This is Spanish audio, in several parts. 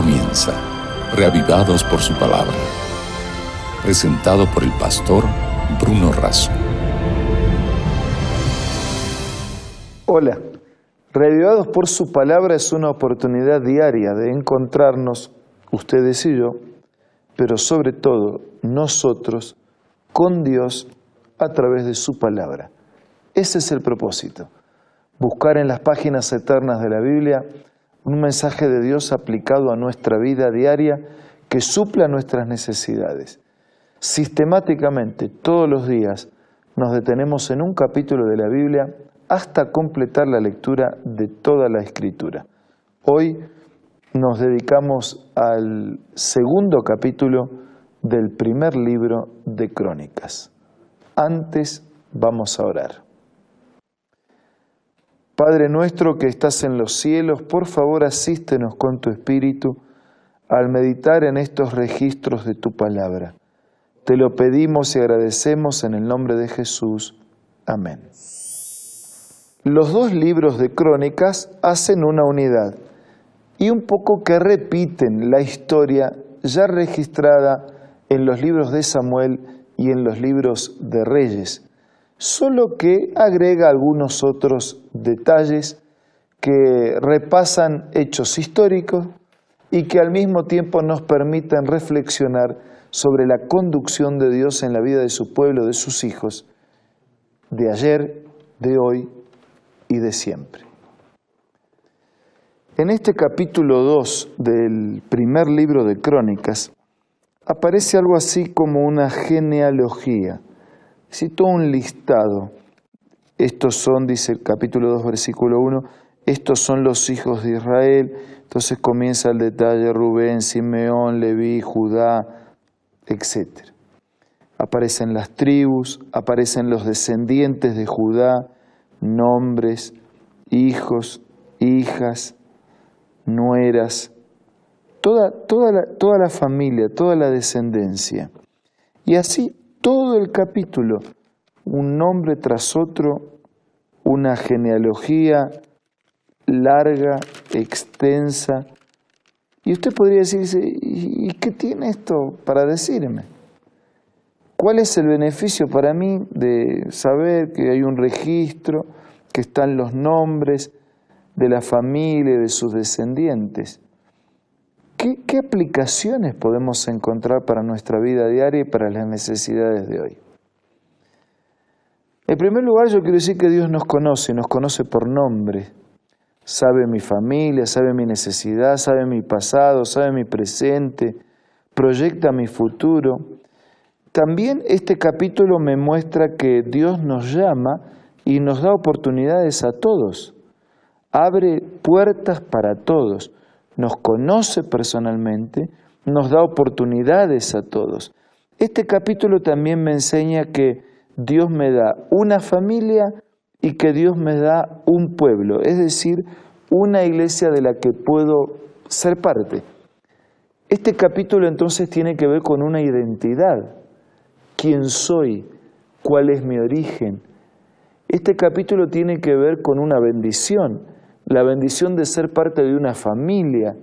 comienza, reavivados por su palabra. Presentado por el pastor Bruno Razo. Hola, reavivados por su palabra es una oportunidad diaria de encontrarnos, ustedes y yo, pero sobre todo nosotros, con Dios a través de su palabra. Ese es el propósito, buscar en las páginas eternas de la Biblia un mensaje de Dios aplicado a nuestra vida diaria que supla nuestras necesidades. Sistemáticamente, todos los días, nos detenemos en un capítulo de la Biblia hasta completar la lectura de toda la escritura. Hoy nos dedicamos al segundo capítulo del primer libro de Crónicas. Antes vamos a orar. Padre nuestro que estás en los cielos, por favor asístenos con tu Espíritu al meditar en estos registros de tu palabra. Te lo pedimos y agradecemos en el nombre de Jesús. Amén. Los dos libros de crónicas hacen una unidad y un poco que repiten la historia ya registrada en los libros de Samuel y en los libros de Reyes solo que agrega algunos otros detalles que repasan hechos históricos y que al mismo tiempo nos permiten reflexionar sobre la conducción de Dios en la vida de su pueblo, de sus hijos, de ayer, de hoy y de siempre. En este capítulo 2 del primer libro de Crónicas aparece algo así como una genealogía Cito un listado. Estos son, dice el capítulo 2, versículo 1, estos son los hijos de Israel. Entonces comienza el detalle, Rubén, Simeón, Leví, Judá, etc. Aparecen las tribus, aparecen los descendientes de Judá, nombres, hijos, hijas, nueras, toda, toda, toda la familia, toda la descendencia. Y así todo el capítulo, un nombre tras otro, una genealogía larga, extensa. Y usted podría decirse, ¿y qué tiene esto para decirme? ¿Cuál es el beneficio para mí de saber que hay un registro, que están los nombres de la familia de sus descendientes? ¿Qué, aplicaciones podemos encontrar para nuestra vida diaria y para las necesidades de hoy? En primer lugar, yo quiero decir que Dios nos conoce, nos conoce por nombre. Sabe mi familia, sabe mi necesidad, sabe mi pasado, sabe mi presente, proyecta mi futuro. También este capítulo me muestra que Dios nos llama y nos da oportunidades a todos. Abre puertas para todos nos conoce personalmente, nos da oportunidades a todos. Este capítulo también me enseña que Dios me da una familia y que Dios me da un pueblo, es decir, una iglesia de la que puedo ser parte. Este capítulo entonces tiene que ver con una identidad. ¿Quién soy? ¿Cuál es mi origen? Este capítulo tiene que ver con una bendición la bendición de ser parte de una familia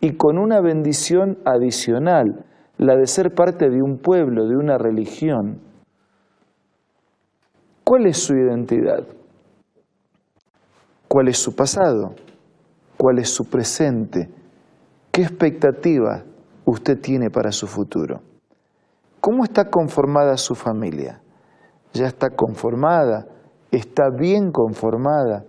y con una bendición adicional, la de ser parte de un pueblo, de una religión. ¿Cuál es su identidad? ¿Cuál es su pasado? ¿Cuál es su presente? ¿Qué expectativa usted tiene para su futuro? ¿Cómo está conformada su familia? ¿Ya está conformada? ¿Está bien conformada?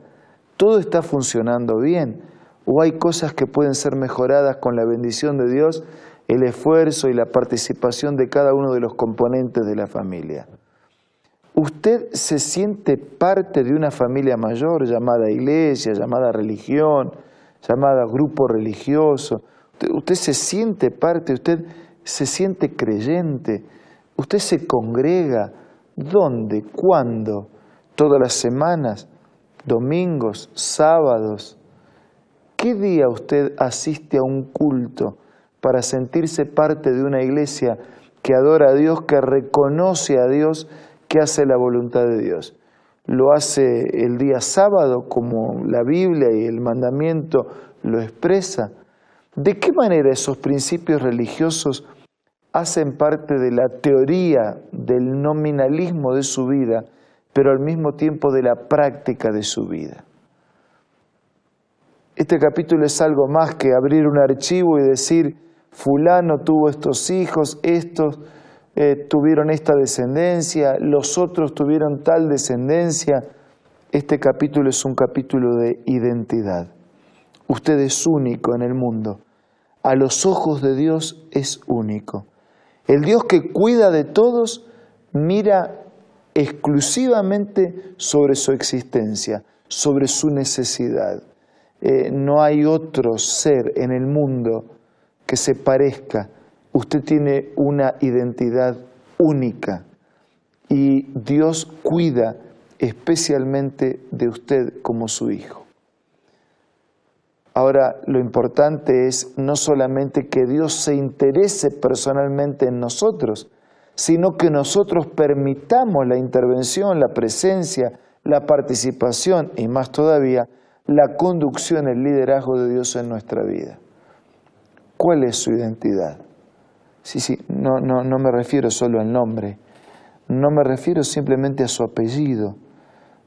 Todo está funcionando bien o hay cosas que pueden ser mejoradas con la bendición de Dios, el esfuerzo y la participación de cada uno de los componentes de la familia. Usted se siente parte de una familia mayor llamada iglesia, llamada religión, llamada grupo religioso. Usted, se siente parte, usted se siente creyente, usted se congrega. ¿Dónde? ¿Cuándo? ¿Todas las semanas? Domingos, sábados. ¿Qué día usted asiste a un culto para sentirse parte de una iglesia que adora a Dios, que reconoce a Dios, que hace la voluntad de Dios? ¿Lo hace el día sábado como la Biblia y el mandamiento lo expresa? ¿De qué manera esos principios religiosos hacen parte de la teoría del nominalismo de su vida, pero al mismo tiempo de la práctica de su vida? Este capítulo es algo más que abrir un archivo y decir, fulano tuvo estos hijos, estos eh, tuvieron esta descendencia, los otros tuvieron tal descendencia. Este capítulo es un capítulo de identidad. Usted es único en el mundo. A los ojos de Dios es único. El Dios que cuida de todos mira exclusivamente sobre su existencia, sobre su necesidad. Eh, no hay otro ser en el mundo que se parezca. Usted tiene una identidad única y Dios cuida especialmente de usted como su hijo. Ahora, lo importante es no solamente que Dios se interese personalmente en nosotros, sino que nosotros permitamos la intervención, la presencia, la participación y más todavía la conducción, el liderazgo de Dios en nuestra vida. ¿Cuál es su identidad? Sí, sí, no, no, no me refiero solo al nombre, no me refiero simplemente a su apellido,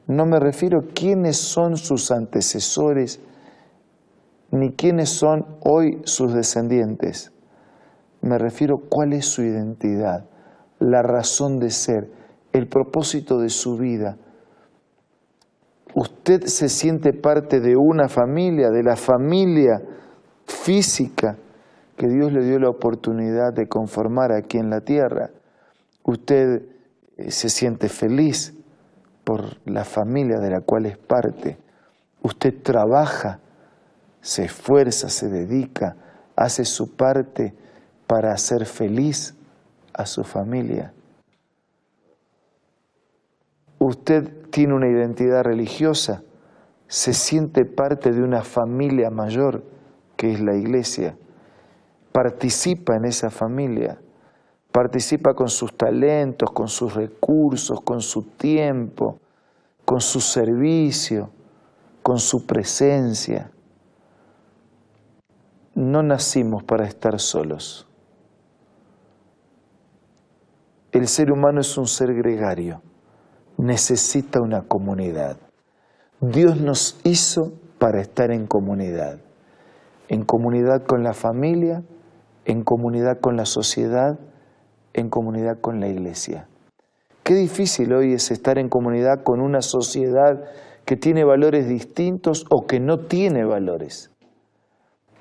no me refiero a quiénes son sus antecesores, ni quiénes son hoy sus descendientes. Me refiero cuál es su identidad, la razón de ser, el propósito de su vida, usted se siente parte de una familia, de la familia física que Dios le dio la oportunidad de conformar aquí en la tierra. Usted eh, se siente feliz por la familia de la cual es parte. Usted trabaja, se esfuerza, se dedica, hace su parte para hacer feliz a su familia. Usted tiene una identidad religiosa, se siente parte de una familia mayor que es la iglesia, participa en esa familia, participa con sus talentos, con sus recursos, con su tiempo, con su servicio, con su presencia. No nacimos para estar solos. El ser humano es un ser gregario necesita una comunidad. Dios nos hizo para estar en comunidad, en comunidad con la familia, en comunidad con la sociedad, en comunidad con la iglesia. Qué difícil hoy es estar en comunidad con una sociedad que tiene valores distintos o que no tiene valores.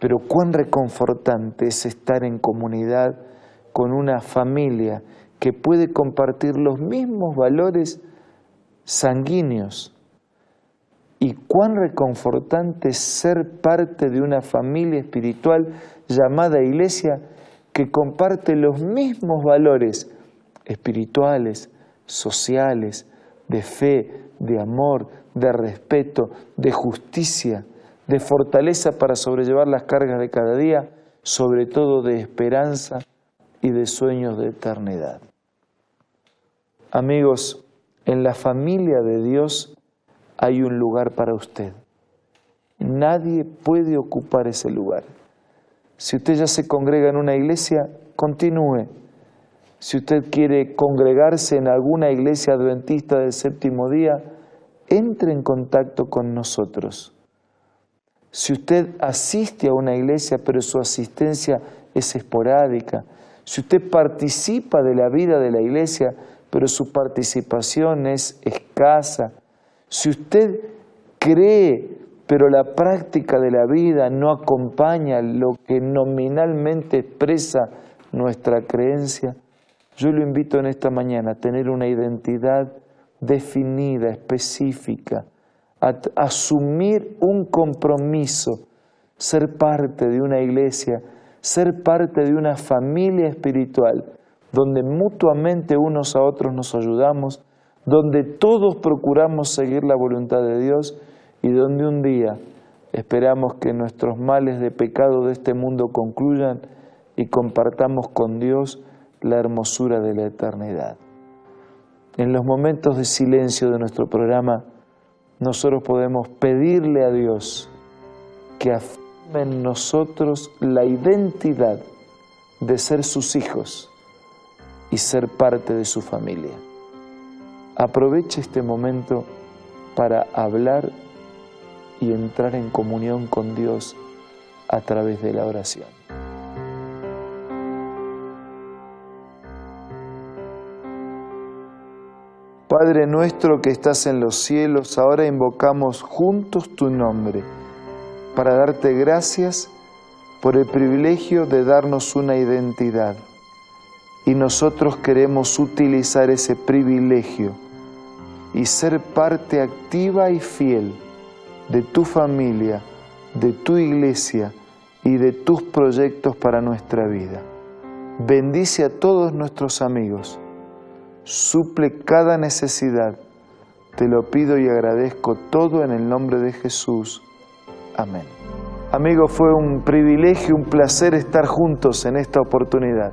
Pero cuán reconfortante es estar en comunidad con una familia que puede compartir los mismos valores sanguíneos. Y cuán reconfortante ser parte de una familia espiritual llamada iglesia que comparte los mismos valores espirituales, sociales, de fe, de amor, de respeto, de justicia, de fortaleza para sobrellevar las cargas de cada día, sobre todo de esperanza y de sueños de eternidad. Amigos, en la familia de Dios hay un lugar para usted. Nadie puede ocupar ese lugar. Si usted ya se congrega en una iglesia, continúe. Si usted quiere congregarse en alguna iglesia adventista del séptimo día, entre en contacto con nosotros. Si usted asiste a una iglesia, pero su asistencia es esporádica, si usted participa de la vida de la iglesia, pero su participación es escasa. Si usted cree, pero la práctica de la vida no acompaña lo que nominalmente expresa nuestra creencia, yo lo invito en esta mañana a tener una identidad definida, específica, a asumir un compromiso, ser parte de una iglesia, ser parte de una familia espiritual donde mutuamente unos a otros nos ayudamos, donde todos procuramos seguir la voluntad de Dios y donde un día esperamos que nuestros males de pecado de este mundo concluyan y compartamos con Dios la hermosura de la eternidad. En los momentos de silencio de nuestro programa, nosotros podemos pedirle a Dios que afirme en nosotros la identidad de ser sus hijos y ser parte de su familia. Aproveche este momento para hablar y entrar en comunión con Dios a través de la oración. Padre nuestro que estás en los cielos, ahora invocamos juntos tu nombre para darte gracias por el privilegio de darnos una identidad. Y nosotros queremos utilizar ese privilegio y ser parte activa y fiel de tu familia, de tu iglesia y de tus proyectos para nuestra vida. Bendice a todos nuestros amigos suple cada necesidad. Te lo pido y agradezco todo en el nombre de Jesús. Amén. Amigos, fue un privilegio, un placer estar juntos en esta oportunidad.